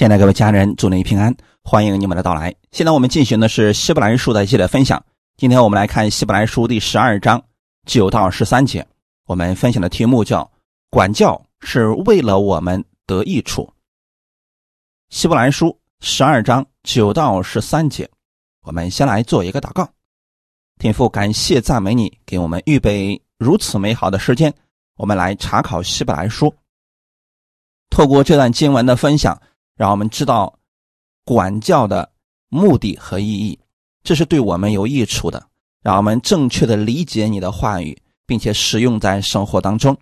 现在各位家人，祝您平安，欢迎你们的到来。现在我们进行的是希伯来书的一系列分享。今天我们来看希伯来书第十二章九到十三节。我们分享的题目叫“管教是为了我们得益处”。希伯来书十二章九到十三节，我们先来做一个祷告。天父，感谢赞美你，给我们预备如此美好的时间，我们来查考希伯来书。透过这段经文的分享。让我们知道管教的目的和意义，这是对我们有益处的。让我们正确的理解你的话语，并且使用在生活当中。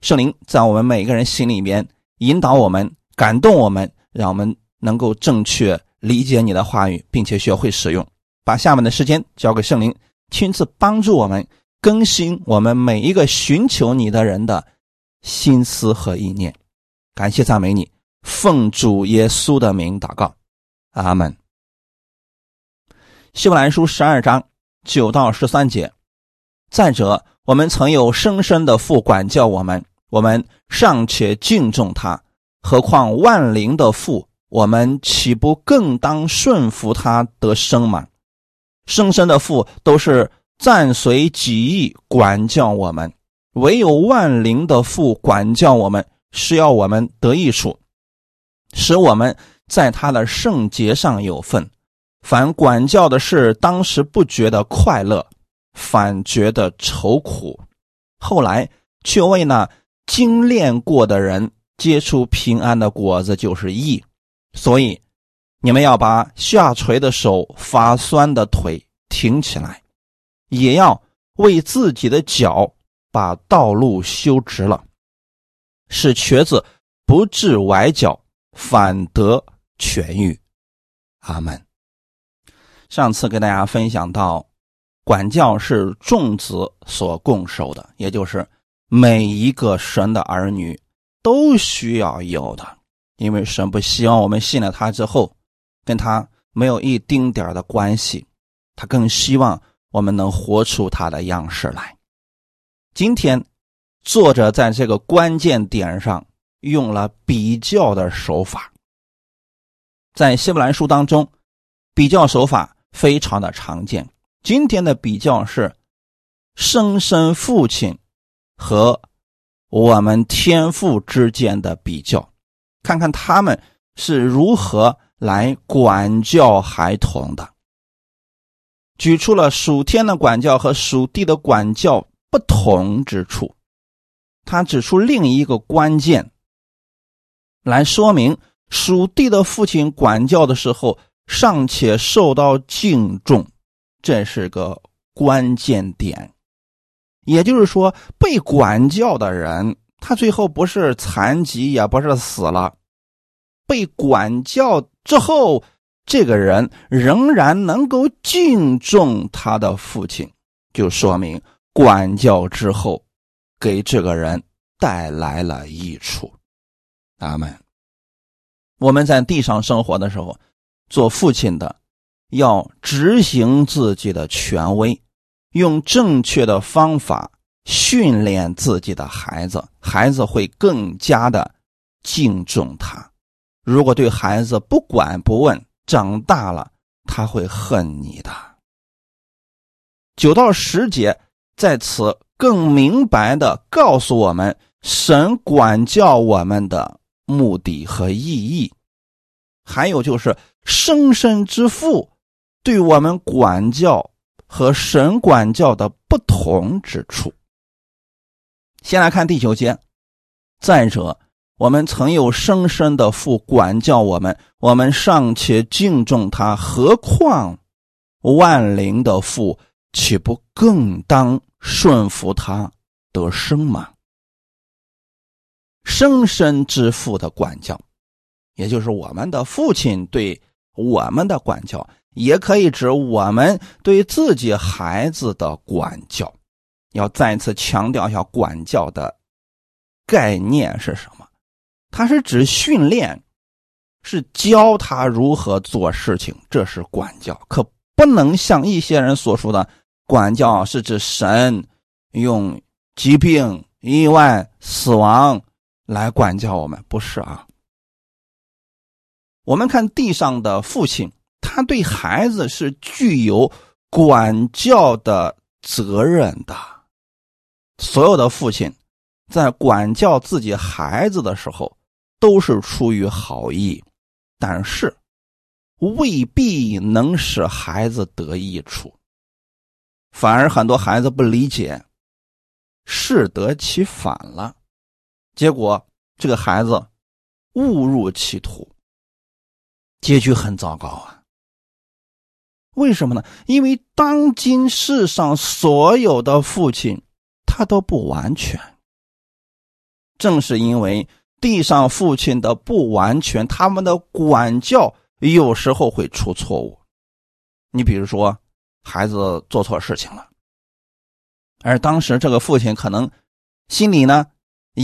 圣灵在我们每个人心里面引导我们、感动我们，让我们能够正确理解你的话语，并且学会使用。把下面的时间交给圣灵，亲自帮助我们更新我们每一个寻求你的人的心思和意念。感谢赞美你。奉主耶稣的名祷告，阿门。希伯来书十二章九到十三节。再者，我们曾有生身的父管教我们，我们尚且敬重他，何况万灵的父？我们岂不更当顺服他得生吗？生身的父都是暂随己意管教我们，唯有万灵的父管教我们，是要我们得益处。使我们在他的圣洁上有份。凡管教的事，当时不觉得快乐，反觉得愁苦；后来却为那精炼过的人结出平安的果子，就是义。所以，你们要把下垂的手、发酸的腿挺起来，也要为自己的脚把道路修直了，使瘸子不致崴脚。反得痊愈，阿门。上次给大家分享到，管教是众子所共受的，也就是每一个神的儿女都需要有的，因为神不希望我们信了他之后跟他没有一丁点的关系，他更希望我们能活出他的样式来。今天，作者在这个关键点上。用了比较的手法，在希伯来书当中，比较手法非常的常见。今天的比较是生身父亲和我们天父之间的比较，看看他们是如何来管教孩童的。举出了属天的管教和属地的管教不同之处，他指出另一个关键。来说明属地的父亲管教的时候尚且受到敬重，这是个关键点。也就是说，被管教的人，他最后不是残疾，也不是死了，被管教之后，这个人仍然能够敬重他的父亲，就说明管教之后给这个人带来了益处。阿门。我们在地上生活的时候，做父亲的要执行自己的权威，用正确的方法训练自己的孩子，孩子会更加的敬重他。如果对孩子不管不问，长大了他会恨你的。九到十节在此更明白的告诉我们，神管教我们的。目的和意义，还有就是生身之父对我们管教和神管教的不同之处。先来看第九节。再者，我们曾有生身的父管教我们，我们尚且敬重他，何况万灵的父，岂不更当顺服他得生吗？生身之父的管教，也就是我们的父亲对我们的管教，也可以指我们对自己孩子的管教。要再次强调一下，管教的概念是什么？它是指训练，是教他如何做事情，这是管教。可不能像一些人所说的，管教是指神用疾病、意外、死亡。来管教我们不是啊？我们看地上的父亲，他对孩子是具有管教的责任的。所有的父亲在管教自己孩子的时候，都是出于好意，但是未必能使孩子得益处，反而很多孩子不理解，适得其反了，结果这个孩子误入歧途，结局很糟糕啊！为什么呢？因为当今世上所有的父亲。他都不完全，正是因为地上父亲的不完全，他们的管教有时候会出错误。你比如说，孩子做错事情了，而当时这个父亲可能心里呢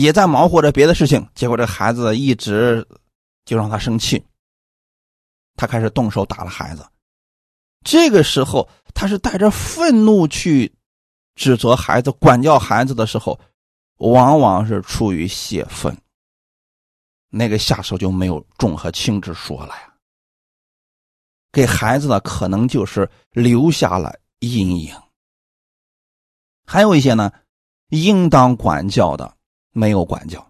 也在忙活着别的事情，结果这孩子一直就让他生气，他开始动手打了孩子。这个时候，他是带着愤怒去。指责孩子、管教孩子的时候，往往是出于泄愤，那个下手就没有重和轻之说了呀。给孩子的可能就是留下了阴影。还有一些呢，应当管教的没有管教，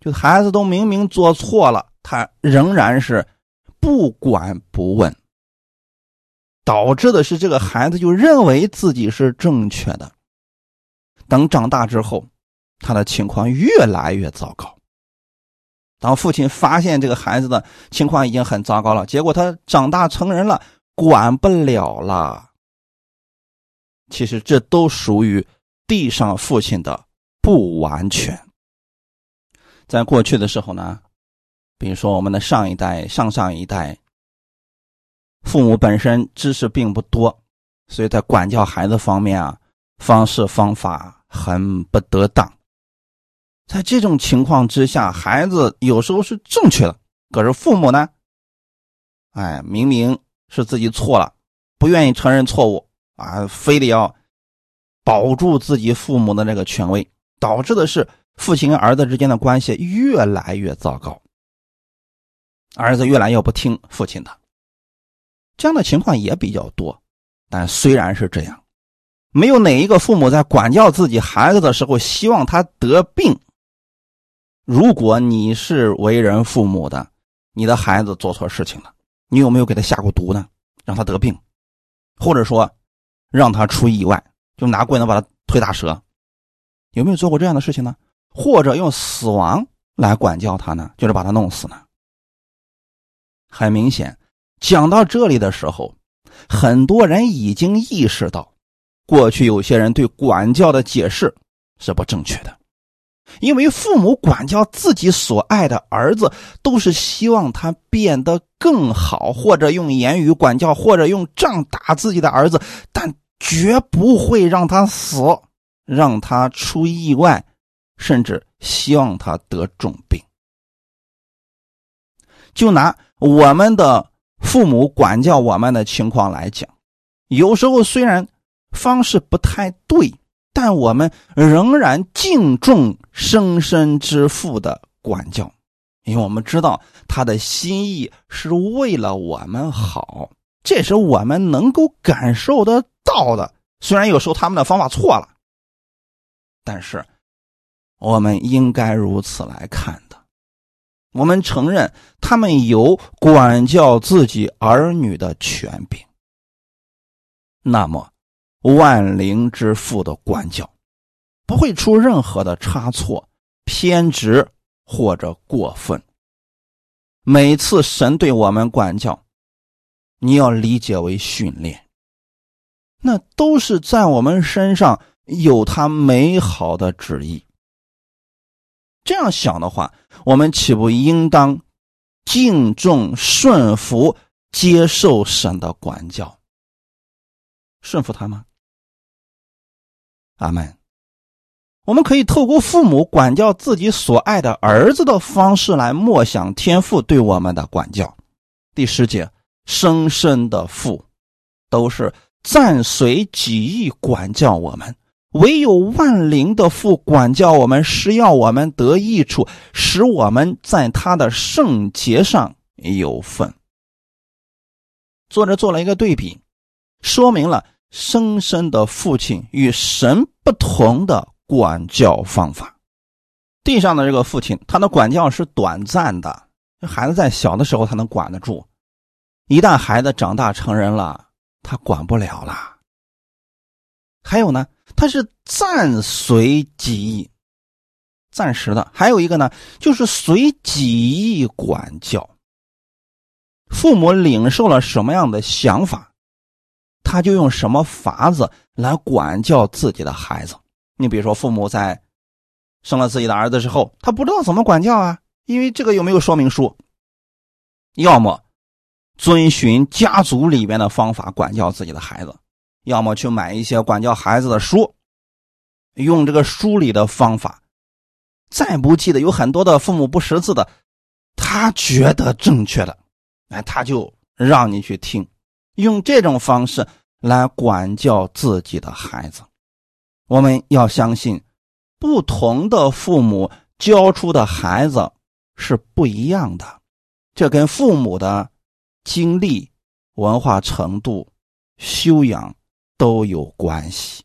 就孩子都明明做错了，他仍然是不管不问，导致的是这个孩子就认为自己是正确的。等长大之后，他的情况越来越糟糕。当父亲发现这个孩子的情况已经很糟糕了，结果他长大成人了，管不了了。其实这都属于地上父亲的不完全。在过去的时候呢，比如说我们的上一代、上上一代，父母本身知识并不多，所以在管教孩子方面啊。方式方法很不得当，在这种情况之下，孩子有时候是正确的，可是父母呢，哎，明明是自己错了，不愿意承认错误啊，非得要保住自己父母的那个权威，导致的是父亲跟儿子之间的关系越来越糟糕，儿子越来越不听父亲的，这样的情况也比较多，但虽然是这样。没有哪一个父母在管教自己孩子的时候希望他得病。如果你是为人父母的，你的孩子做错事情了，你有没有给他下过毒呢？让他得病，或者说让他出意外，就拿棍子把他腿打折？有没有做过这样的事情呢？或者用死亡来管教他呢？就是把他弄死呢？很明显，讲到这里的时候，很多人已经意识到。过去有些人对管教的解释是不正确的，因为父母管教自己所爱的儿子，都是希望他变得更好，或者用言语管教，或者用杖打自己的儿子，但绝不会让他死，让他出意外，甚至希望他得重病。就拿我们的父母管教我们的情况来讲，有时候虽然。方式不太对，但我们仍然敬重生身之父的管教，因为我们知道他的心意是为了我们好，这是我们能够感受得到的。虽然有时候他们的方法错了，但是我们应该如此来看的。我们承认他们有管教自己儿女的权柄，那么。万灵之父的管教，不会出任何的差错、偏执或者过分。每次神对我们管教，你要理解为训练，那都是在我们身上有他美好的旨意。这样想的话，我们岂不应当敬重、顺服、接受神的管教，顺服他吗？阿门。我们可以透过父母管教自己所爱的儿子的方式来默想天父对我们的管教。第十节，生生的父都是暂随己意管教我们，唯有万灵的父管教我们，是要我们得益处，使我们在他的圣洁上有份。作者做了一个对比，说明了生生的父亲与神不同的管教方法。地上的这个父亲，他的管教是短暂的，孩子在小的时候他能管得住，一旦孩子长大成人了，他管不了了。还有呢，他是暂随己意，暂时的；还有一个呢，就是随己意管教。父母领受了什么样的想法，他就用什么法子来管教自己的孩子。你比如说，父母在生了自己的儿子之后，他不知道怎么管教啊，因为这个有没有说明书？要么遵循家族里边的方法管教自己的孩子，要么去买一些管教孩子的书，用这个书里的方法。再不记得，有很多的父母不识字的，他觉得正确的。哎，他就让你去听，用这种方式来管教自己的孩子。我们要相信，不同的父母教出的孩子是不一样的，这跟父母的经历、文化程度、修养都有关系。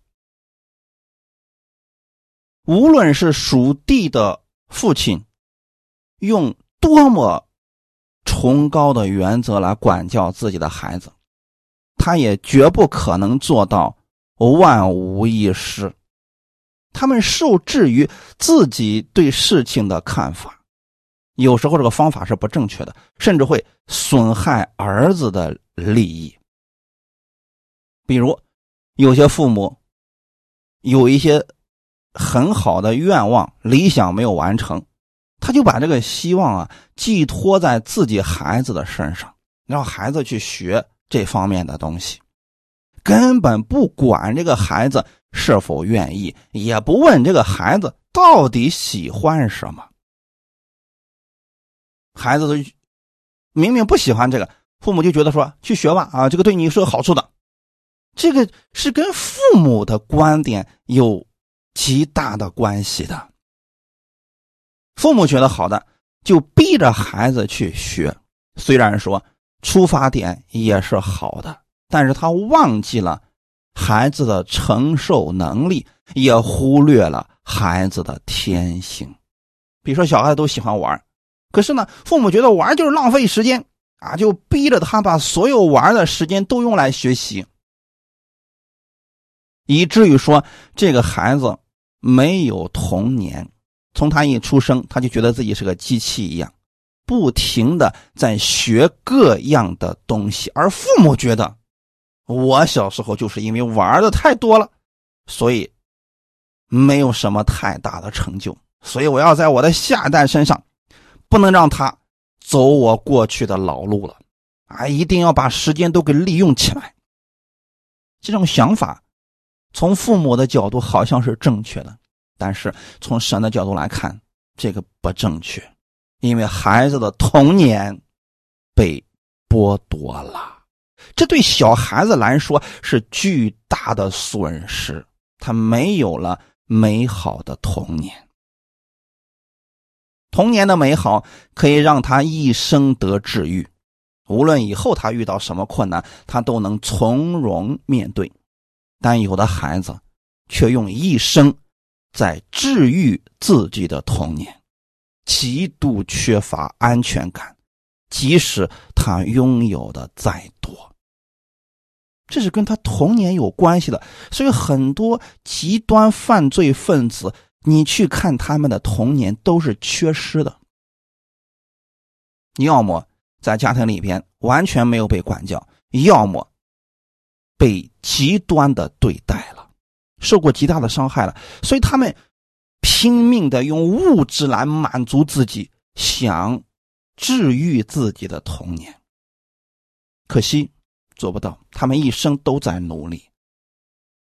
无论是属地的父亲，用多么。崇高的原则来管教自己的孩子，他也绝不可能做到万无一失。他们受制于自己对事情的看法，有时候这个方法是不正确的，甚至会损害儿子的利益。比如，有些父母有一些很好的愿望、理想没有完成。他就把这个希望啊寄托在自己孩子的身上，让孩子去学这方面的东西，根本不管这个孩子是否愿意，也不问这个孩子到底喜欢什么。孩子都明明不喜欢这个，父母就觉得说去学吧啊，这个对你是有好处的，这个是跟父母的观点有极大的关系的。父母觉得好的，就逼着孩子去学。虽然说出发点也是好的，但是他忘记了孩子的承受能力，也忽略了孩子的天性。比如说，小孩子都喜欢玩，可是呢，父母觉得玩就是浪费时间啊，就逼着他把所有玩的时间都用来学习，以至于说这个孩子没有童年。从他一出生，他就觉得自己是个机器一样，不停的在学各样的东西。而父母觉得，我小时候就是因为玩的太多了，所以没有什么太大的成就。所以我要在我的下一代身上，不能让他走我过去的老路了，啊，一定要把时间都给利用起来。这种想法，从父母的角度好像是正确的。但是从神的角度来看，这个不正确，因为孩子的童年被剥夺了，这对小孩子来说是巨大的损失，他没有了美好的童年。童年的美好可以让他一生得治愈，无论以后他遇到什么困难，他都能从容面对。但有的孩子却用一生。在治愈自己的童年，极度缺乏安全感，即使他拥有的再多，这是跟他童年有关系的。所以很多极端犯罪分子，你去看他们的童年都是缺失的，要么在家庭里边完全没有被管教，要么被极端的对待了。受过极大的伤害了，所以他们拼命的用物质来满足自己，想治愈自己的童年。可惜做不到，他们一生都在努力。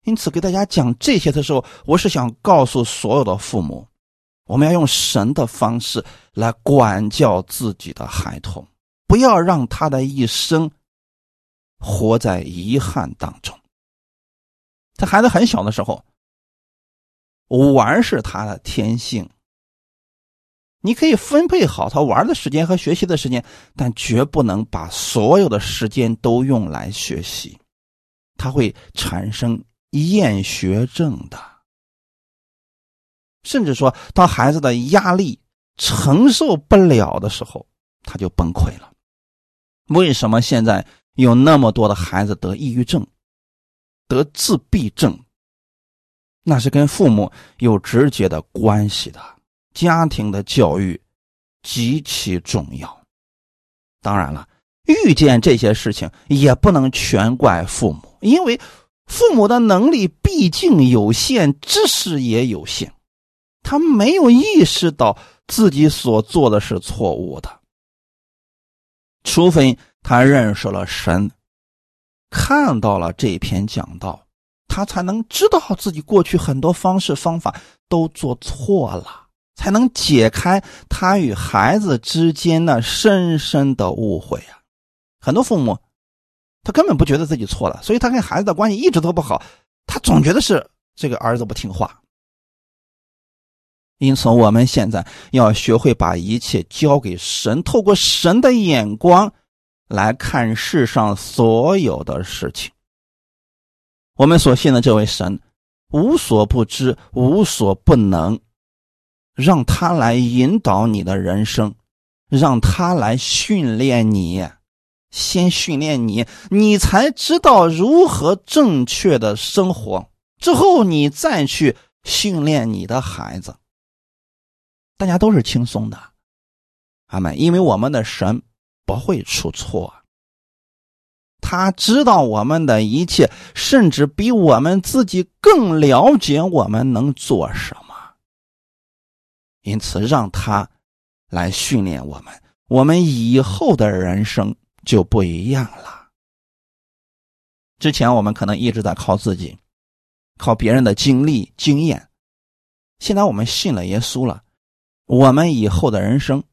因此，给大家讲这些的时候，我是想告诉所有的父母，我们要用神的方式来管教自己的孩童，不要让他的一生活在遗憾当中。他孩子很小的时候，玩是他的天性。你可以分配好他玩的时间和学习的时间，但绝不能把所有的时间都用来学习，他会产生厌学症的。甚至说，当孩子的压力承受不了的时候，他就崩溃了。为什么现在有那么多的孩子得抑郁症、得自闭症？那是跟父母有直接的关系的。家庭的教育极其重要。当然了，遇见这些事情也不能全怪父母，因为父母的能力毕竟有限，知识也有限，他没有意识到自己所做的是错误的。除非他认识了神，看到了这篇讲道，他才能知道自己过去很多方式方法都做错了。才能解开他与孩子之间那深深的误会啊！很多父母，他根本不觉得自己错了，所以他跟孩子的关系一直都不好。他总觉得是这个儿子不听话。因此，我们现在要学会把一切交给神，透过神的眼光来看世上所有的事情。我们所信的这位神，无所不知，无所不能。让他来引导你的人生，让他来训练你，先训练你，你才知道如何正确的生活。之后你再去训练你的孩子，大家都是轻松的，阿门。因为我们的神不会出错，他知道我们的一切，甚至比我们自己更了解我们能做什么。因此，让他来训练我们，我们以后的人生就不一样了。之前我们可能一直在靠自己，靠别人的经历经验。现在我们信了耶稣了，我们以后的人生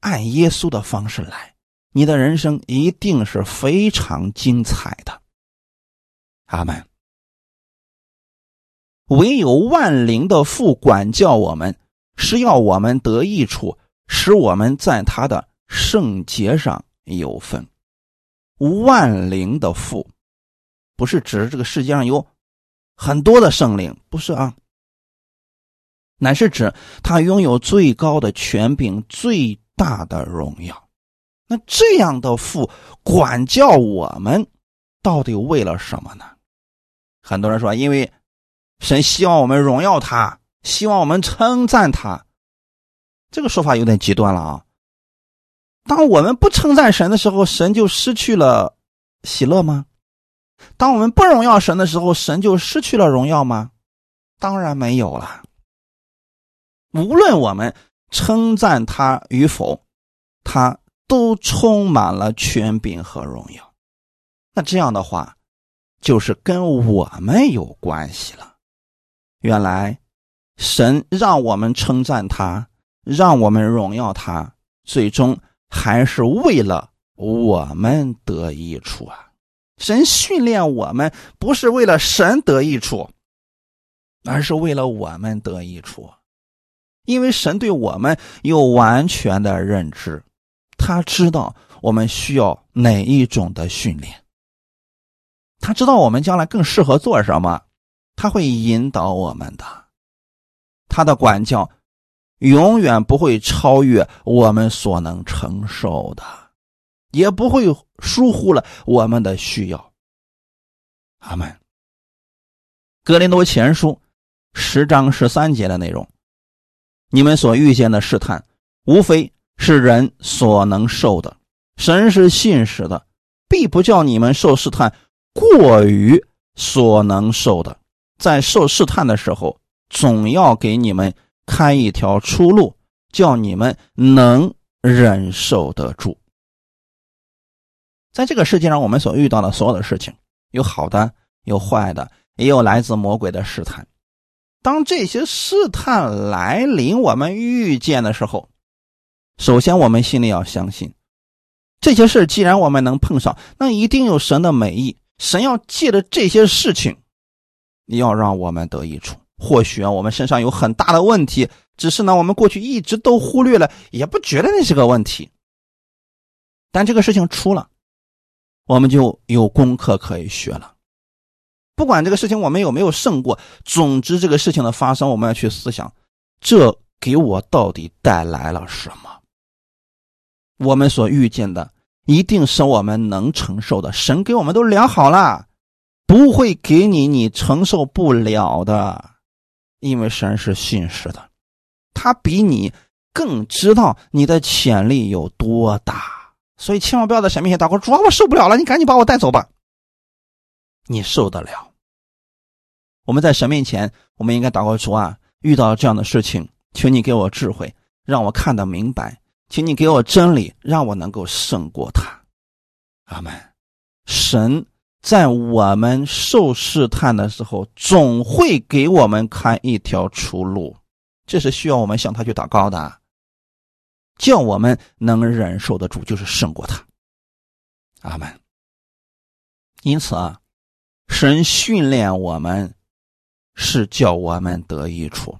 按耶稣的方式来，你的人生一定是非常精彩的。阿门。唯有万灵的父管教我们。是要我们得益处，使我们在他的圣洁上有份。万灵的父，不是指这个世界上有很多的圣灵，不是啊，乃是指他拥有最高的权柄、最大的荣耀。那这样的父管教我们，到底为了什么呢？很多人说，因为神希望我们荣耀他。希望我们称赞他，这个说法有点极端了啊！当我们不称赞神的时候，神就失去了喜乐吗？当我们不荣耀神的时候，神就失去了荣耀吗？当然没有了。无论我们称赞他与否，他都充满了权柄和荣耀。那这样的话，就是跟我们有关系了。原来。神让我们称赞他，让我们荣耀他，最终还是为了我们得益处啊！神训练我们，不是为了神得益处，而是为了我们得益处。因为神对我们有完全的认知，他知道我们需要哪一种的训练，他知道我们将来更适合做什么，他会引导我们的。他的管教永远不会超越我们所能承受的，也不会疏忽了我们的需要。阿门。格林多前书十章十三节的内容：你们所遇见的试探，无非是人所能受的。神是信实的，必不叫你们受试探过于所能受的。在受试探的时候。总要给你们开一条出路，叫你们能忍受得住。在这个世界上，我们所遇到的所有的事情，有好的，有坏的，也有来自魔鬼的试探。当这些试探来临，我们遇见的时候，首先我们心里要相信，这些事既然我们能碰上，那一定有神的美意。神要借着这些事情，要让我们得益处。或许啊，我们身上有很大的问题，只是呢，我们过去一直都忽略了，也不觉得那是个问题。但这个事情出了，我们就有功课可以学了。不管这个事情我们有没有胜过，总之这个事情的发生，我们要去思想，这给我到底带来了什么？我们所遇见的一定是我们能承受的，神给我们都量好了，不会给你你承受不了的，因为神是信实的，他比你更知道你的潜力有多大，所以千万不要在神面前祷告，主啊，我受不了了，你赶紧把我带走吧。你受得了？我们在神面前，我们应该祷告主啊，遇到这样的事情，请你给我智慧，让我看得明白；，请你给我真理，让我能够胜过他。阿门。神在我们受试探的时候，总会给我们开一条出路，这是需要我们向他去祷告的，叫我们能忍受得住，就是胜过他。阿门。因此啊。神训练我们，是叫我们得益处，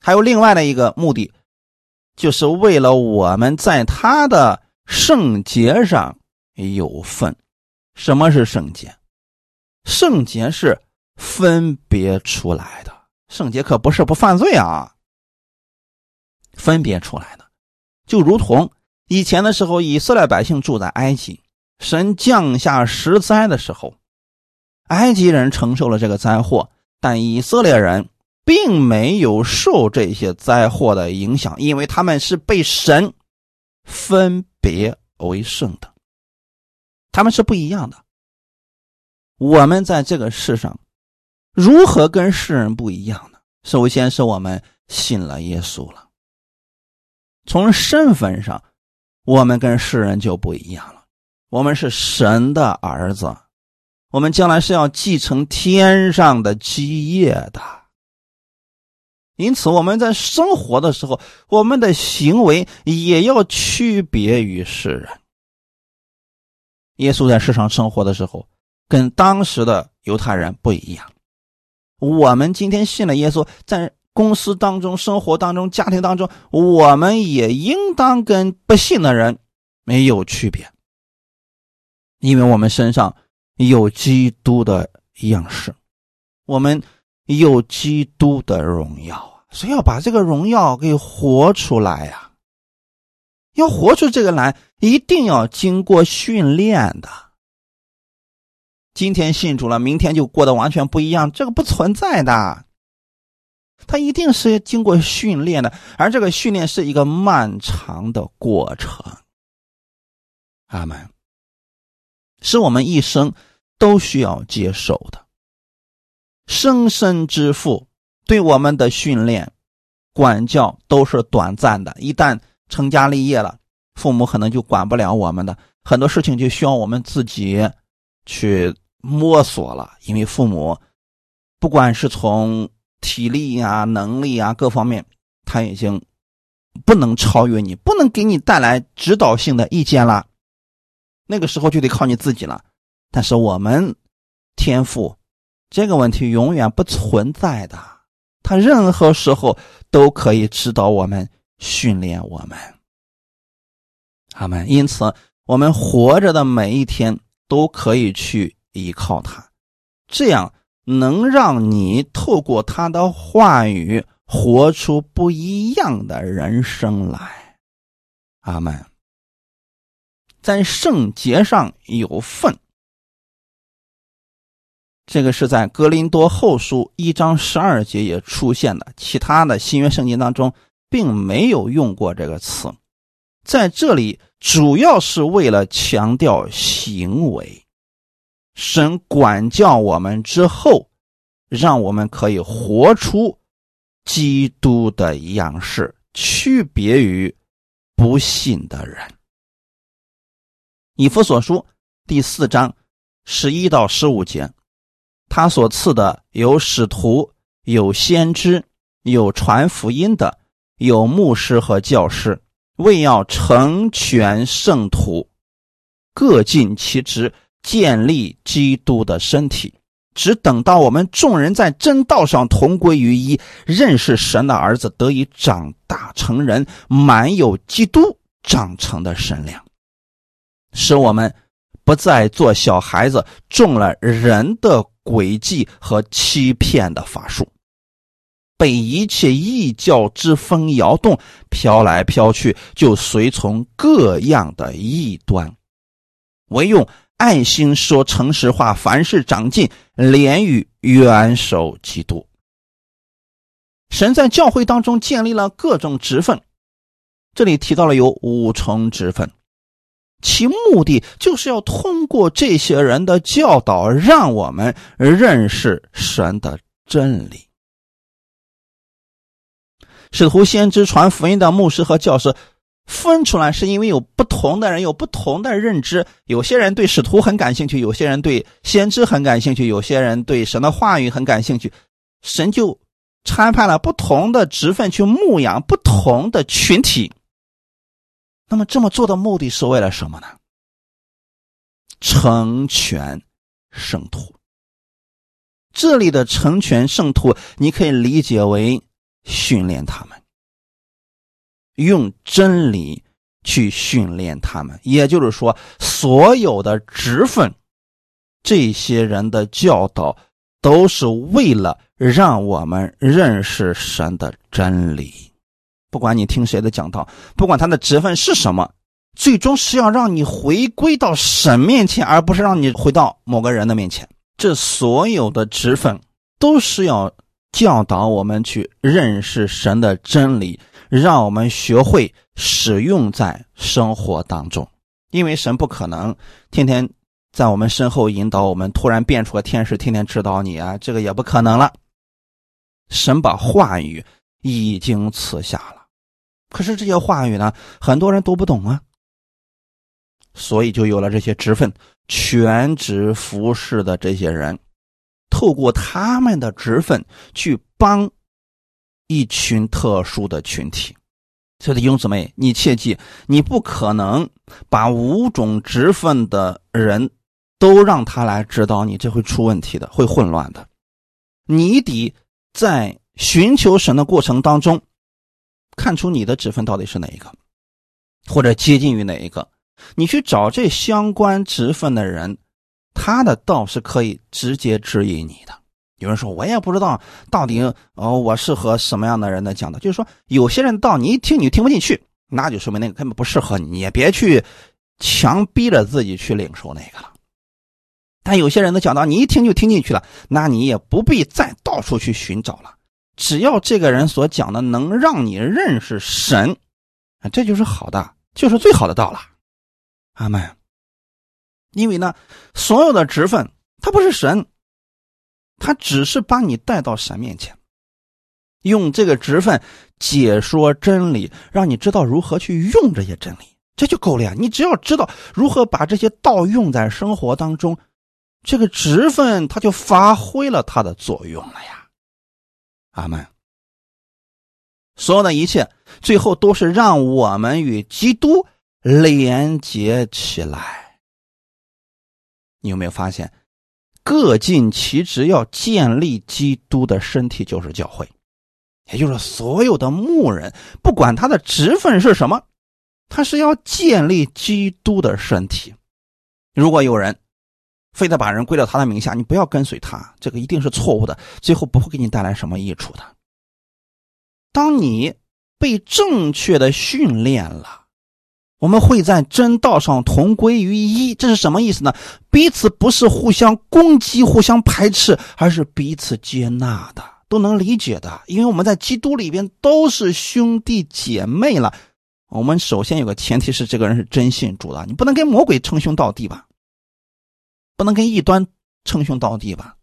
还有另外的一个目的，就是为了我们在他的圣洁上有份。什么是圣洁？圣洁是分别出来的，圣洁可不是不犯罪啊。分别出来的，就如同以前的时候，以色列百姓住在埃及，神降下十灾的时候。埃及人承受了这个灾祸，但以色列人并没有受这些灾祸的影响，因为他们是被神分别为圣的，他们是不一样的。我们在这个世上如何跟世人不一样呢？首先是我们信了耶稣了，从身份上，我们跟世人就不一样了，我们是神的儿子。我们将来是要继承天上的基业的，因此我们在生活的时候，我们的行为也要区别于世人。耶稣在世上生活的时候，跟当时的犹太人不一样。我们今天信了耶稣，在公司当中、生活当中、家庭当中，我们也应当跟不信的人没有区别，因为我们身上。有基督的样式，我们有基督的荣耀啊！所以要把这个荣耀给活出来呀！要活出这个来，一定要经过训练的。今天信主了，明天就过得完全不一样，这个不存在的。他一定是经过训练的，而这个训练是一个漫长的过程。阿门。是我们一生都需要接受的。生身之父对我们的训练、管教都是短暂的。一旦成家立业了，父母可能就管不了我们的很多事情，就需要我们自己去摸索了。因为父母不管是从体力啊、能力啊各方面，他已经不能超越你，不能给你带来指导性的意见了。那个时候就得靠你自己了，但是我们天赋这个问题永远不存在的，他任何时候都可以指导我们、训练我们。阿门。因此，我们活着的每一天都可以去依靠他，这样能让你透过他的话语活出不一样的人生来。阿门。在圣洁上有份，这个是在格林多后书一章十二节也出现的，其他的新约圣经当中并没有用过这个词，在这里主要是为了强调行为，神管教我们之后，让我们可以活出基督的样式，区别于不信的人。以弗所书第四章十一到十五节，他所赐的有使徒，有先知，有传福音的，有牧师和教师，为要成全圣徒，各尽其职，建立基督的身体，只等到我们众人在真道上同归于一，认识神的儿子，得以长大成人，满有基督长成的身量，使我们不再做小孩子，中了人的诡计和欺骗的法术。被一切异教之风摇动，飘来飘去，就随从各样的异端，唯用爱心说诚实话，凡事长进，连与元首基督。神在教会当中建立了各种职分，这里提到了有五重职分，其目的就是要通过这些人的教导，让我们认识神的真理。使徒、先知、传福音的牧师和教师分出来，是因为有不同的人有不同的认知。有些人对使徒很感兴趣，有些人对先知很感兴趣，有些人对神的话语很感兴趣。神就参派了不同的职分去牧养不同的群体。那么这么做的目的是为了什么呢？成全圣徒。这里的成全圣徒，你可以理解为。训练他们，用真理去训练他们，也就是说，所有的职分，这些人的教导，都是为了让我们认识神的真理。不管你听谁的讲道，不管他的职分是什么，最终是要让你回归到神面前，而不是让你回到某个人的面前。这所有的职分都是要。教导我们去认识神的真理，让我们学会使用在生活当中。因为神不可能天天在我们身后引导我们，突然变出个天使天天指导你啊，这个也不可能了。神把话语已经赐下了，可是这些话语呢，很多人都不懂啊，所以就有了这些职分、全职服侍的这些人。透过他们的职分去帮一群特殊的群体，所以弟兄姊妹，你切记，你不可能把五种职分的人都让他来指导你，这会出问题的，会混乱的。你得在寻求神的过程当中，看出你的职分到底是哪一个，或者接近于哪一个，你去找这相关职分的人。他的道是可以直接指引你的。有人说，我也不知道到底哦，我适合什么样的人的讲的。就是说，有些人道你一听你就听不进去，那就说明那个根本不适合你，也别去强逼着自己去领受那个了。但有些人的讲道你一听就听进去了，那你也不必再到处去寻找了。只要这个人所讲的能让你认识神，这就是好的，就是最好的道了。阿门。因为呢，所有的职分，他不是神，他只是把你带到神面前，用这个职分解说真理，让你知道如何去用这些真理，这就够了呀。你只要知道如何把这些道用在生活当中，这个职分它就发挥了它的作用了呀。阿门。所有的一切，最后都是让我们与基督连接起来。你有没有发现，各尽其职要建立基督的身体，就是教会，也就是所有的牧人，不管他的职分是什么，他是要建立基督的身体。如果有人非得把人归到他的名下，你不要跟随他，这个一定是错误的，最后不会给你带来什么益处的。当你被正确的训练了。我们会在真道上同归于一，这是什么意思呢？彼此不是互相攻击、互相排斥，而是彼此接纳的，都能理解的。因为我们在基督里边都是兄弟姐妹了。我们首先有个前提是这个人是真信主的，你不能跟魔鬼称兄道弟吧？不能跟异端称兄道弟吧？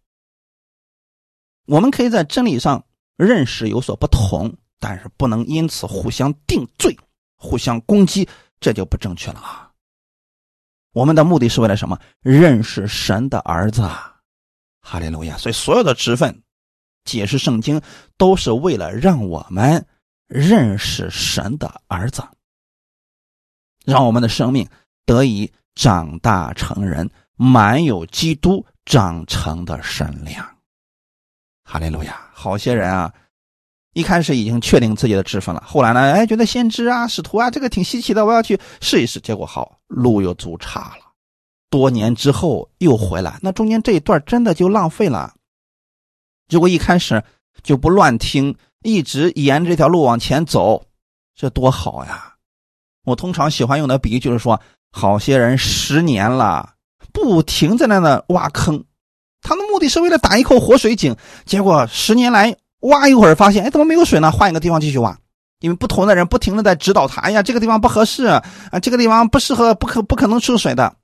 我们可以在真理上认识有所不同，但是不能因此互相定罪、互相攻击。这就不正确了啊！我们的目的是为了什么？认识神的儿子，哈利路亚！所以所有的职分解释圣经，都是为了让我们认识神的儿子，让我们的生命得以长大成人，满有基督长成的身量。哈利路亚！好些人啊，一开始已经确定自己的职分了，后来呢，哎，觉得先知啊、使徒啊，这个挺稀奇的，我要去试一试。结果好，路又走岔了。多年之后又回来，那中间这一段真的就浪费了。如果一开始就不乱听，一直沿着这条路往前走，这多好呀！我通常喜欢用的比喻就是说，好些人十年了，不停在那那挖坑，他的目的是为了打一口活水井，结果十年来挖一会儿，发现哎怎么没有水呢？换一个地方继续挖，因为不同的人不停的在指导他，哎呀这个地方不合适啊，这个地方不适合，不可不可能出水的。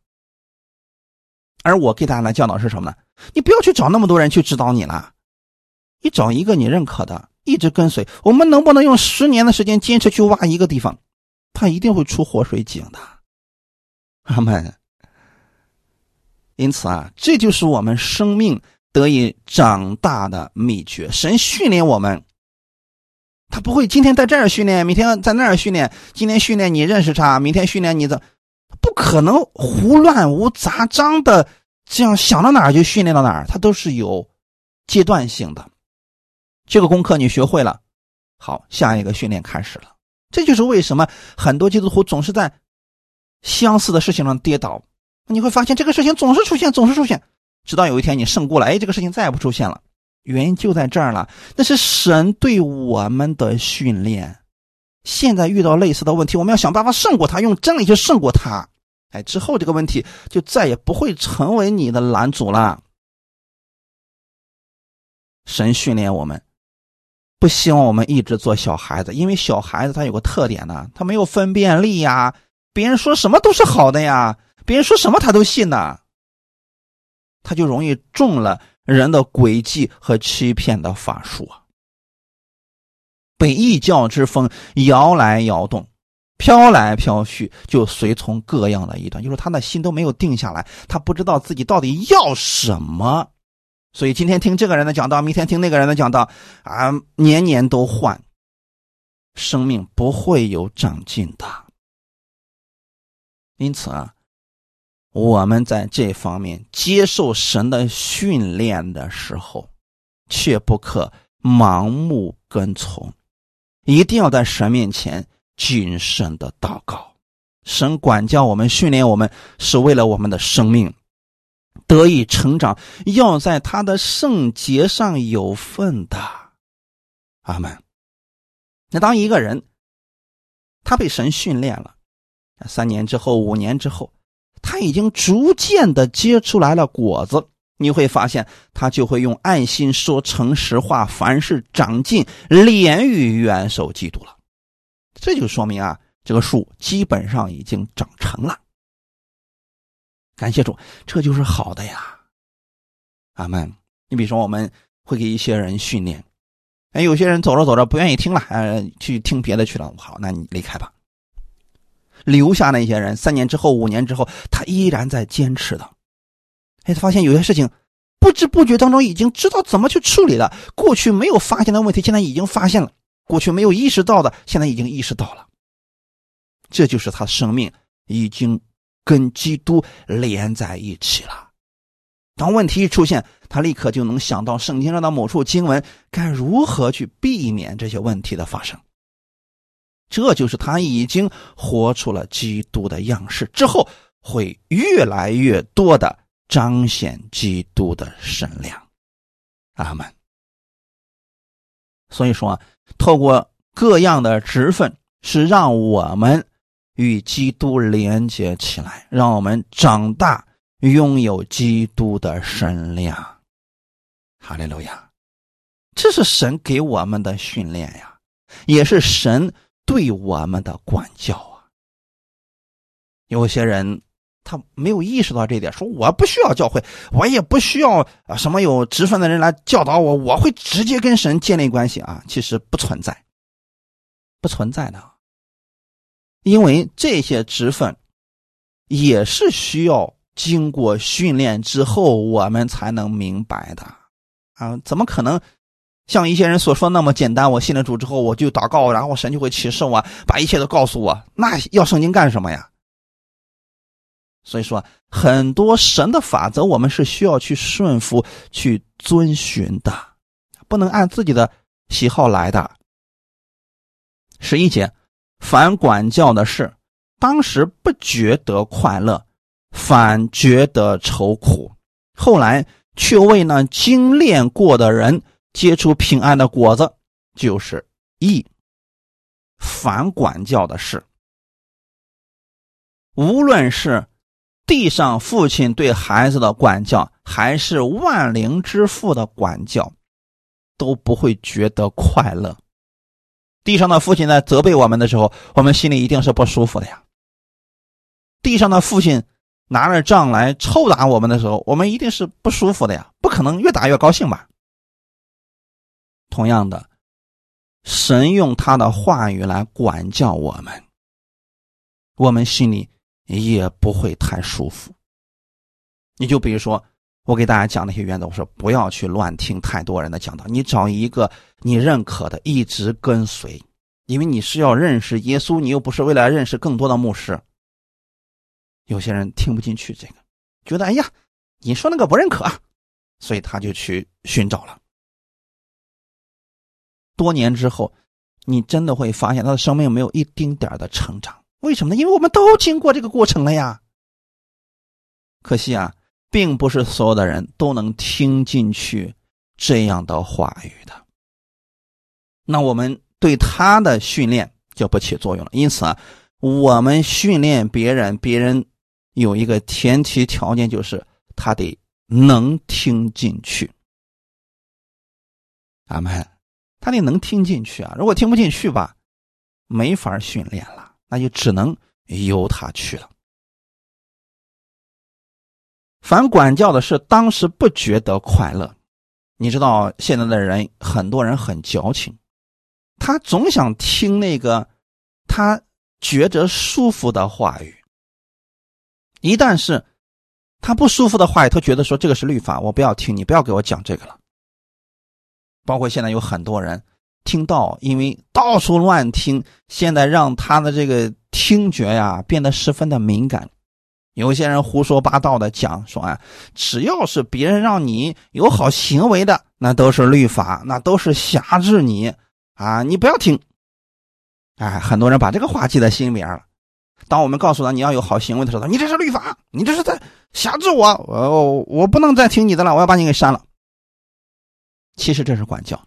而我给大家的教导是什么呢？你不要去找那么多人去指导你了，你找一个你认可的，一直跟随。我们能不能用十年的时间坚持去挖一个地方？他一定会出活水井的，阿门。因此啊，这就是我们生命得以长大的秘诀。神训练我们，他不会今天在这儿训练，明天在那儿训练。今天训练你认识他，明天训练你的。不可能胡乱无杂章的这样想到哪儿就训练到哪儿，他都是有阶段性的。这个功课你学会了，好，下一个训练开始了。这就是为什么很多基督徒总是在相似的事情上跌倒。你会发现这个事情总是出现，总是出现，直到有一天你胜过了，哎，这个事情再也不出现了。原因就在这儿了，那是神对我们的训练。现在遇到类似的问题，我们要想办法胜过他，用真理去胜过他。哎，之后这个问题就再也不会成为你的拦阻了。神训练我们，不希望我们一直做小孩子，因为小孩子他有个特点呢，他没有分辨力呀，别人说什么都是好的呀，别人说什么他都信呢，他就容易中了人的诡计和欺骗的法术啊。被异教之风摇来摇动，飘来飘去，就随从各样的异端，就是他的心都没有定下来，他不知道自己到底要什么，所以今天听这个人的讲道，明天听那个人的讲道，啊，年年都换，生命不会有长进的。因此啊，我们在这方面接受神的训练的时候，却不可盲目跟从。一定要在神面前谨慎的祷告。神管教我们、训练我们，是为了我们的生命得以成长，要在他的圣洁上有份的。阿门。那当一个人他被神训练了，三年之后、五年之后，他已经逐渐的结出来了果子。你会发现，他就会用爱心说诚实话，凡事长进，连于元首基督了。这就说明啊，这个树基本上已经长成了。感谢主，这就是好的呀。阿门。你比如说，我们会给一些人训练，哎，有些人走着走着不愿意听了，呃，去听别的去了。好，那你离开吧。留下那些人，三年之后、五年之后，他依然在坚持的。哎，他发现有些事情，不知不觉当中已经知道怎么去处理了。过去没有发现的问题，现在已经发现了；过去没有意识到的，现在已经意识到了。这就是他生命已经跟基督连在一起了。当问题一出现，他立刻就能想到圣经上的某处经文，该如何去避免这些问题的发生。这就是他已经活出了基督的样式，之后会越来越多的。彰显基督的神量，阿门。所以说，透过各样的职分，是让我们与基督连接起来，让我们长大，拥有基督的神量。哈利路亚！这是神给我们的训练呀，也是神对我们的管教啊。有些人。他没有意识到这点，说我不需要教会，我也不需要啊什么有职分的人来教导我，我会直接跟神建立关系啊。其实不存在，不存在的，因为这些职分也是需要经过训练之后我们才能明白的啊。怎么可能像一些人所说那么简单？我信了主之后，我就祷告，然后神就会启示我，把一切都告诉我。那要圣经干什么呀？所以说，很多神的法则，我们是需要去顺服、去遵循的，不能按自己的喜好来的。十一节，反管教的事，当时不觉得快乐，反觉得愁苦，后来却为那精炼过的人结出平安的果子，就是义。反管教的事，无论是。地上父亲对孩子的管教，还是万灵之父的管教，都不会觉得快乐。地上的父亲在责备我们的时候，我们心里一定是不舒服的呀。地上的父亲拿着杖来抽打我们的时候，我们一定是不舒服的呀，不可能越打越高兴吧。同样的，神用他的话语来管教我们，我们心里。也不会太舒服。你就比如说，我给大家讲那些原则，我说不要去乱听太多人的讲道，你找一个你认可的，一直跟随，因为你是要认识耶稣，你又不是为了认识更多的牧师。有些人听不进去这个，觉得哎呀，你说那个不认可，所以他就去寻找了。多年之后，你真的会发现他的生命没有一丁点的成长。为什么呢？因为我们都经过这个过程了呀。可惜啊，并不是所有的人都能听进去这样的话语的。那我们对他的训练就不起作用了。因此啊，我们训练别人，别人有一个前提条件，就是他得能听进去。阿门，他得能听进去啊。如果听不进去吧，没法训练了。那就只能由他去了。反管教的是当时不觉得快乐，你知道现在的人很多人很矫情，他总想听那个他觉着舒服的话语。一旦是他不舒服的话语，他觉得说这个是律法，我不要听，你不要给我讲这个了。包括现在有很多人。听到，因为到处乱听，现在让他的这个听觉呀变得十分的敏感。有些人胡说八道的讲说啊，只要是别人让你有好行为的，那都是律法，那都是辖制你啊，你不要听。哎，很多人把这个话记在心里边了。当我们告诉他你要有好行为的时候，你这是律法，你这是在辖制我，我我不能再听你的了，我要把你给删了。其实这是管教。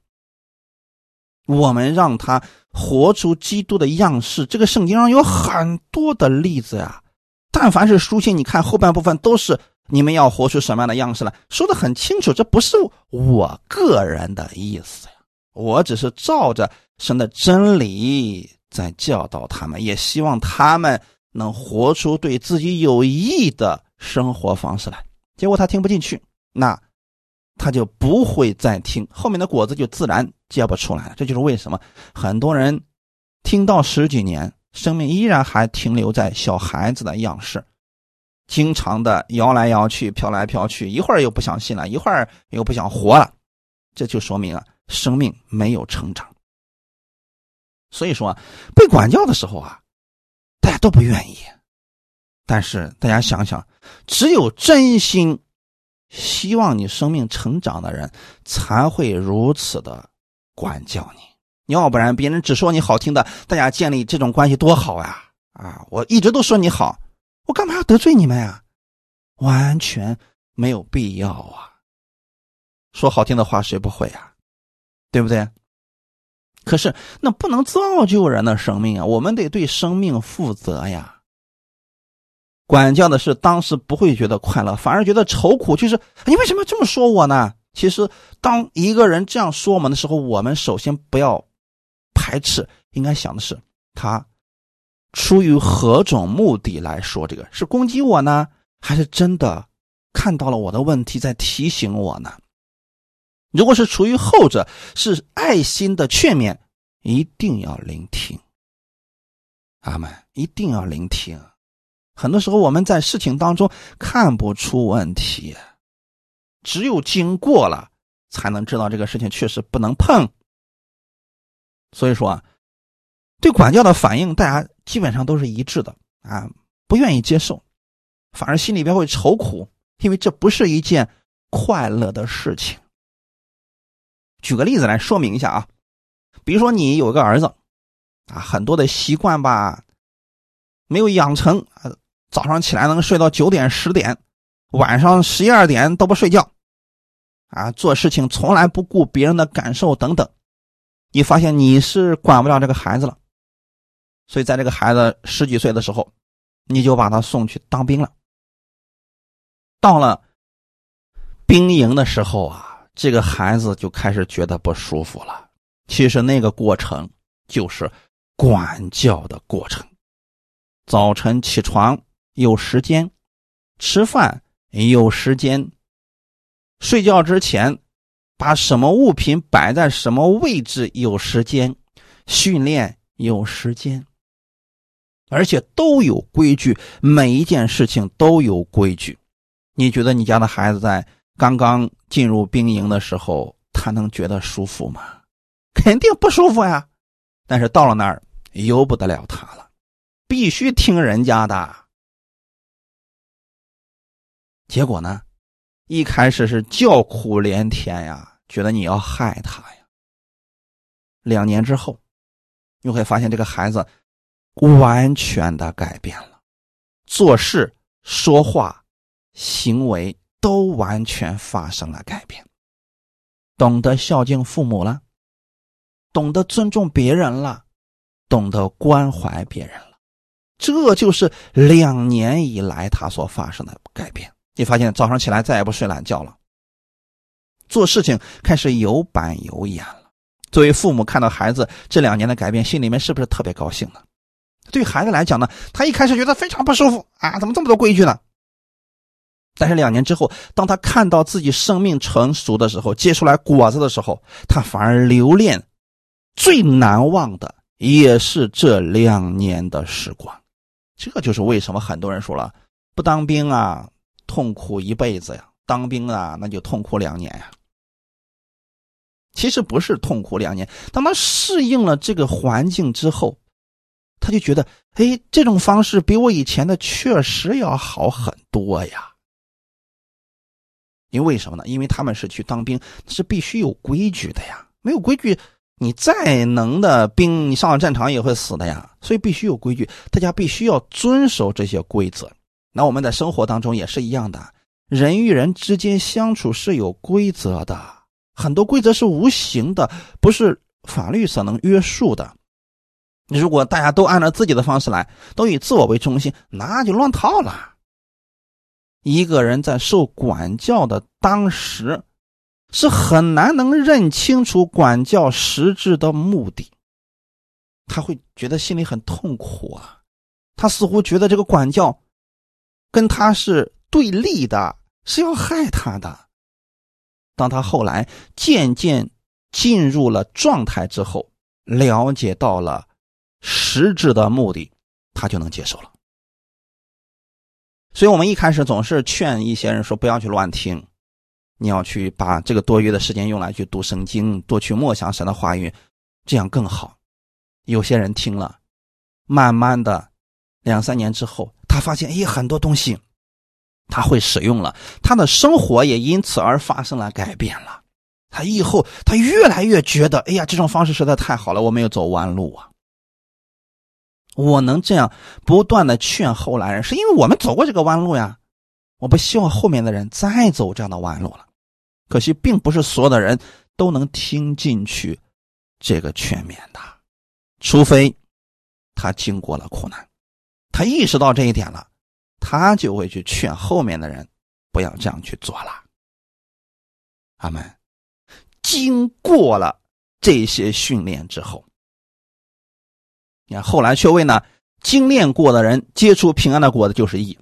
我们让他活出基督的样式，这个圣经上有很多的例子呀。但凡是书信，你看后半部分都是你们要活出什么样的样式来，说的很清楚。这不是我个人的意思呀，我只是照着神的真理在教导他们，也希望他们能活出对自己有益的生活方式来。结果他听不进去，那。他就不会再听，后面的果子就自然结不出来了。这就是为什么很多人听到十几年，生命依然还停留在小孩子的样式，经常的摇来摇去、飘来飘去，一会儿又不想信了，一会儿又不想活了。这就说明啊，生命没有成长。所以说，被管教的时候啊，大家都不愿意。但是大家想想，只有真心。希望你生命成长的人才会如此的管教你，要不然别人只说你好听的，大家建立这种关系多好呀！啊，我一直都说你好，我干嘛要得罪你们呀？完全没有必要啊！说好听的话谁不会呀？对不对？可是那不能造就人的生命啊，我们得对生命负责呀。管教的是当时不会觉得快乐，反而觉得愁苦。就是你为什么这么说我呢？其实，当一个人这样说我们的时候，我们首先不要排斥，应该想的是他出于何种目的来说这个？是攻击我呢，还是真的看到了我的问题在提醒我呢？如果是出于后者，是爱心的劝勉，一定要聆听。阿门，一定要聆听。很多时候我们在事情当中看不出问题，只有经过了才能知道这个事情确实不能碰。所以说啊，对管教的反应，大家基本上都是一致的啊，不愿意接受。反而心里边会愁苦，因为这不是一件快乐的事情。举个例子来说明一下啊，比如说你有一个儿子，啊，很多的习惯吧，没有养成啊，早上起来能睡到九点十点，晚上十一二点都不睡觉，啊，做事情从来不顾别人的感受等等，你发现你是管不了这个孩子了，所以在这个孩子十几岁的时候，你就把他送去当兵了。到了兵营的时候啊。这个孩子就开始觉得不舒服了。其实那个过程就是管教的过程。早晨起床有时间，吃饭有时间，睡觉之前把什么物品摆在什么位置有时间，训练有时间，而且都有规矩，每一件事情都有规矩。你觉得你家的孩子在？刚刚进入兵营的时候，他能觉得舒服吗？肯定不舒服呀。但是到了那儿，由不得了他了，必须听人家的。结果呢，一开始是叫苦连天呀，觉得你要害他呀。两年之后，你会发现这个孩子完全的改变了，做事、说话、行为。都完全发生了改变，懂得孝敬父母了，懂得尊重别人了，懂得关怀别人了，这就是两年以来他所发生的改变。你发现早上起来再也不睡懒觉了，做事情开始有板有眼了。作为父母看到孩子这两年的改变，心里面是不是特别高兴呢？对孩子来讲呢，他一开始觉得非常不舒服啊，怎么这么多规矩呢？但是两年之后，当他看到自己生命成熟的时候，结出来果子的时候，他反而留恋最难忘的也是这两年的时光。这就是为什么很多人说了，不当兵啊，痛苦一辈子呀；当兵啊，那就痛苦两年呀。其实不是痛苦两年，当他适应了这个环境之后，他就觉得，哎，这种方式比我以前的确实要好很多呀。因为什么呢？因为他们是去当兵，是必须有规矩的呀。没有规矩，你再能的兵，你上了战场也会死的呀。所以必须有规矩，大家必须要遵守这些规则。那我们在生活当中也是一样的，人与人之间相处是有规则的，很多规则是无形的，不是法律所能约束的。如果大家都按照自己的方式来，都以自我为中心，那就乱套了。一个人在受管教的当时，是很难能认清楚管教实质的目的。他会觉得心里很痛苦啊，他似乎觉得这个管教跟他是对立的，是要害他的。当他后来渐渐进入了状态之后，了解到了实质的目的，他就能接受了。所以，我们一开始总是劝一些人说：“不要去乱听，你要去把这个多余的时间用来去读圣经，多去默想神的话语，这样更好。”有些人听了，慢慢的，两三年之后，他发现，哎，很多东西他会使用了，他的生活也因此而发生了。改变了。他以后，他越来越觉得，哎呀，这种方式实在太好了，我没有走弯路啊。我能这样不断的劝后来人，是因为我们走过这个弯路呀。我不希望后面的人再走这样的弯路了。可惜，并不是所有的人都能听进去这个劝勉的，除非他经过了。苦难，他意识到这一点了，他就会去劝后面的人不要这样去做了。阿门。经过了这些训练之后。你看，后来却为呢精炼过的人结出平安的果子，就是义。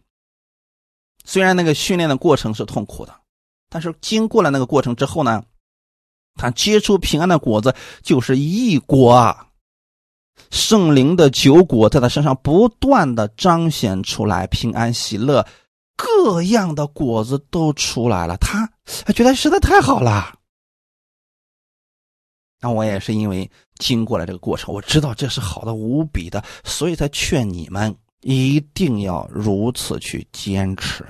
虽然那个训练的过程是痛苦的，但是经过了那个过程之后呢，他结出平安的果子就是义果啊。圣灵的酒果在他身上不断的彰显出来，平安喜乐，各样的果子都出来了。他觉得实在太好了。那我也是因为经过了这个过程，我知道这是好的无比的，所以才劝你们一定要如此去坚持！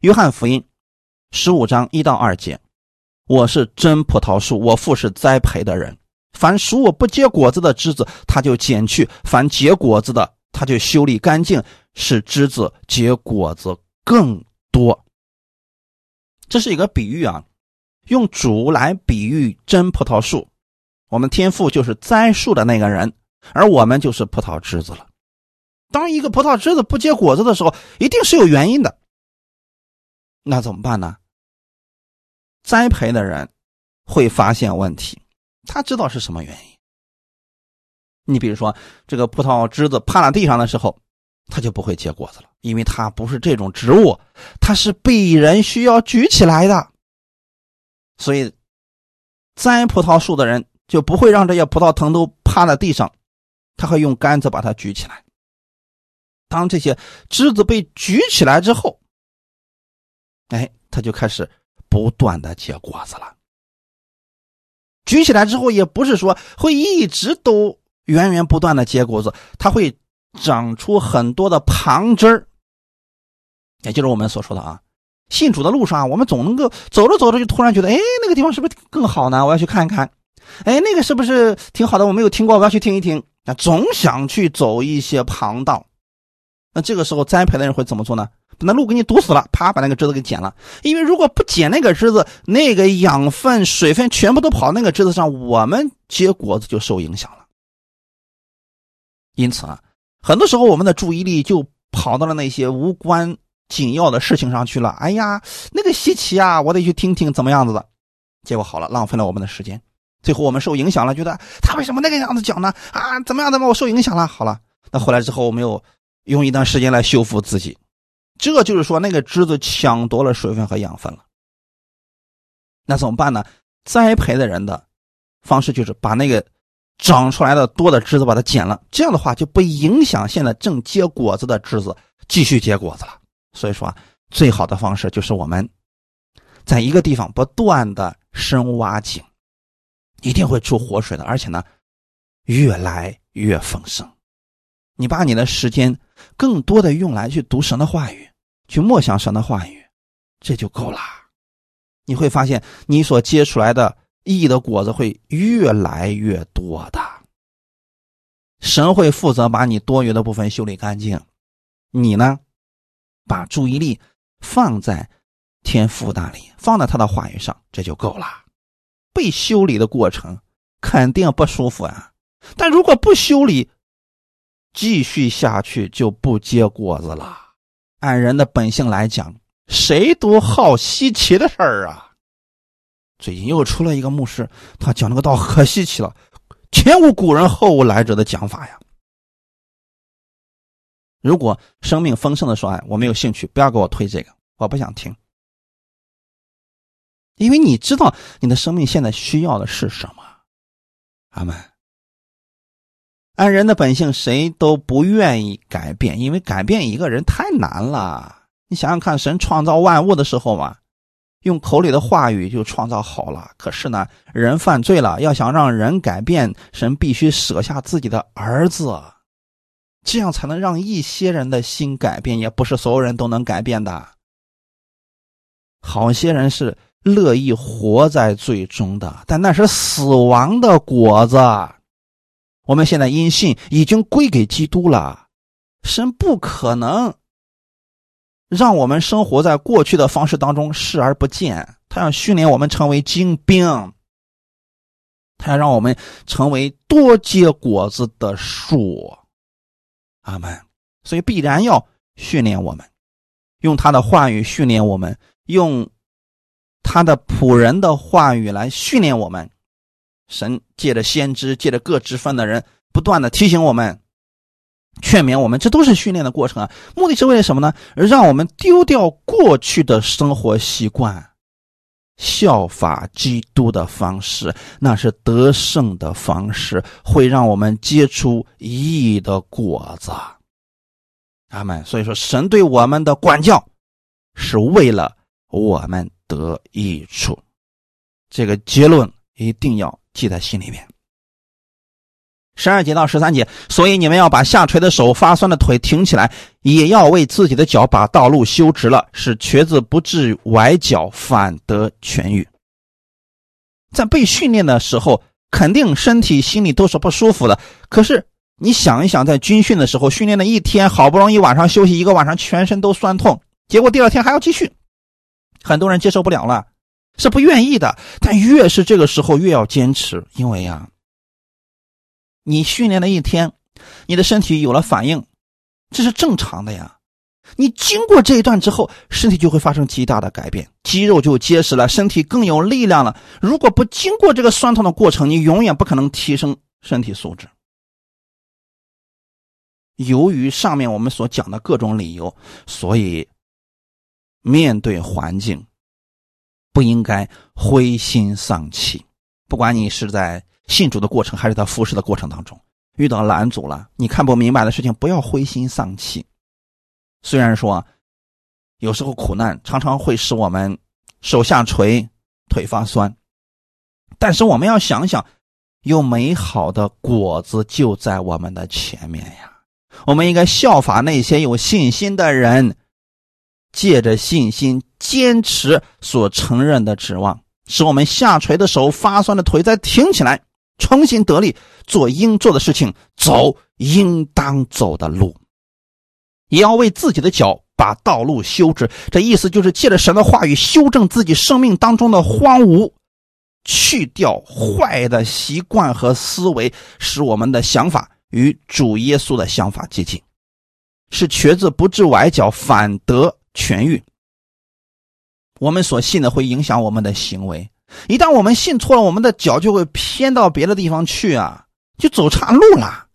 约翰福音十五章一到二节：“我是真葡萄树，我父是栽培的人。凡属我不结果子的枝子，他就剪去；凡结果子的，他就修理干净，使枝子结果子更多。”这是一个比喻啊，用主来比喻真葡萄树。我们天父就是栽树的那个人，而我们就是葡萄枝子了。当一个葡萄枝子不结果子的时候，一定是有原因的。那怎么办呢？栽培的人会发现问题，他知道是什么原因。你比如说，这个葡萄枝子趴在地上的时候，它就不会结果子了，因为它不是这种植物，它是被人需要举起来的。所以，栽葡萄树的人就不会让这些葡萄藤都趴在地上，他会用杆子把它举起来。当这些枝子被举起来之后，哎，它就开始不断的结果子了。举起来之后，也不是说会一直都源源不断的结果子，它会长出很多的旁枝儿。也就是我们所说的啊，信主的路上，我们总能够走着走着就突然觉得，哎，那个地方是不是更好呢？我要去看一看。哎，那个是不是挺好的？我没有听过，我要去听一听。啊，总想去走一些旁道。那这个时候栽培的人会怎么做呢？那路给你堵死了，啪，把那个枝子给剪了。因为如果不剪那个枝子，那个养分、水分全部都跑那个枝子上，我们结果子就受影响了。因此啊，很多时候我们的注意力就跑到了那些无关紧要的事情上去了。哎呀，那个稀奇啊，我得去听听怎么样子的。结果好了，浪费了我们的时间。最后我们受影响了，觉得他为什么那个样子讲呢？啊，怎么样？怎么我受影响了？好了，那回来之后我们又。用一段时间来修复自己，这就是说那个枝子抢夺了水分和养分了。那怎么办呢？栽培的人的方式就是把那个长出来的多的枝子把它剪了，这样的话就不影响现在正结果子的枝子继续结果子了。所以说啊，最好的方式就是我们在一个地方不断的深挖井，一定会出活水的，而且呢，越来越丰盛。你把你的时间更多的用来去读神的话语，去默想神的话语，这就够了。你会发现，你所结出来的意义的果子会越来越多的。神会负责把你多余的部分修理干净，你呢，把注意力放在天父那里，放在他的话语上，这就够了。被修理的过程肯定不舒服啊，但如果不修理，继续下去就不结果子了。按人的本性来讲，谁都好稀奇的事儿啊。最近又出了一个牧师，他讲那个道可稀奇了，前无古人后无来者的讲法呀。如果生命丰盛的说，哎，我没有兴趣，不要给我推这个，我不想听，因为你知道你的生命现在需要的是什么。阿门。按人的本性，谁都不愿意改变，因为改变一个人太难了。你想想看，神创造万物的时候嘛，用口里的话语就创造好了。可是呢，人犯罪了，要想让人改变，神必须舍下自己的儿子，这样才能让一些人的心改变。也不是所有人都能改变的，好些人是乐意活在最终的，但那是死亡的果子。我们现在因信已经归给基督了，神不可能让我们生活在过去的方式当中视而不见，他要训练我们成为精兵，他要让我们成为多结果子的树。阿门。所以必然要训练我们，用他的话语训练我们，用他的仆人的话语来训练我们。神借着先知，借着各职分的人，不断的提醒我们、劝勉我们，这都是训练的过程啊。目的是为了什么呢？让我们丢掉过去的生活习惯，效法基督的方式，那是得胜的方式，会让我们结出意义的果子。阿门。所以说，神对我们的管教，是为了我们得益处。这个结论一定要。记在心里面。十二节到十三节，所以你们要把下垂的手、发酸的腿挺起来，也要为自己的脚把道路修直了，使瘸子不至于崴脚，反得痊愈。在被训练的时候，肯定身体、心里都是不舒服的。可是你想一想，在军训的时候，训练了一天，好不容易晚上休息一个晚上，全身都酸痛，结果第二天还要继续，很多人接受不了了，是不愿意的。但越是这个时候，越要坚持，因为呀。你训练了一天，你的身体有了反应，这是正常的呀。你经过这一段之后，身体就会发生极大的改变，肌肉就结实了，身体更有力量了。如果不经过这个酸痛的过程，你永远不可能提升身体素质。由于上面我们所讲的各种理由，所以面对环境不应该灰心丧气，不管你是在。信主的过程，还是在服侍的过程当中遇到拦阻了？你看不明白的事情，不要灰心丧气。虽然说有时候苦难常常会使我们手下垂、腿发酸，但是我们要想想，有美好的果子就在我们的前面呀。我们应该效法那些有信心的人，借着信心坚持所承认的指望，使我们下垂的手、发酸的腿再挺起来。重新得力，做应做的事情，走应当走的路，也要为自己的脚把道路修直。这意思就是借着神的话语修正自己生命当中的荒芜，去掉坏的习惯和思维，使我们的想法与主耶稣的想法接近，使瘸子不致崴脚，反得痊愈。我们所信的会影响我们的行为。一旦我们信错了，我们的脚就会偏到别的地方去啊，就走岔路了。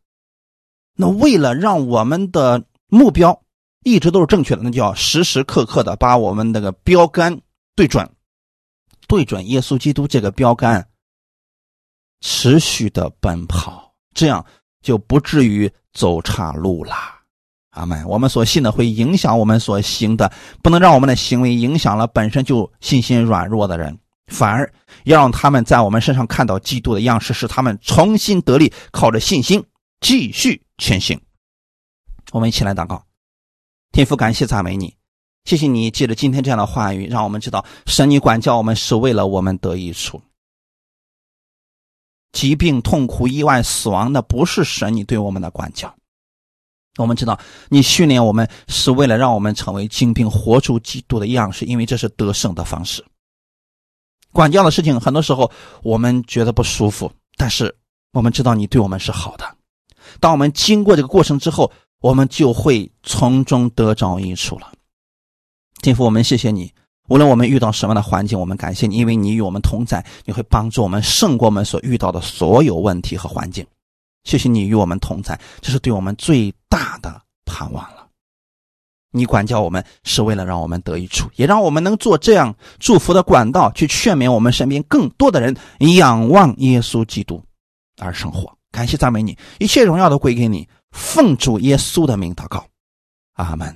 那为了让我们的目标一直都是正确的，那就要时时刻刻的把我们那个标杆对准，对准耶稣基督这个标杆，持续的奔跑，这样就不至于走岔路了。阿门。我们所信的会影响我们所行的，不能让我们的行为影响了本身就信心软弱的人。反而要让他们在我们身上看到基督的样式，使他们重新得力，靠着信心继续前行。我们一起来祷告，天父，感谢赞美你，谢谢你借着今天这样的话语，让我们知道神你管教我们是为了我们得益处。疾病、痛苦、意外、死亡，那不是神你对我们的管教。我们知道你训练我们是为了让我们成为精兵，活出基督的样式，因为这是得胜的方式。管教的事情，很多时候我们觉得不舒服，但是我们知道你对我们是好的。当我们经过这个过程之后，我们就会从中得着益处了。天父，我们谢谢你。无论我们遇到什么样的环境，我们感谢你，因为你与我们同在，你会帮助我们胜过我们所遇到的所有问题和环境。谢谢你与我们同在，这是对我们最大的盼望了。你管教我们是为了让我们得益处，也让我们能做这样祝福的管道，去劝勉我们身边更多的人仰望耶稣基督而生活。感谢赞美你，一切荣耀都归给你。奉主耶稣的名祷告，阿门。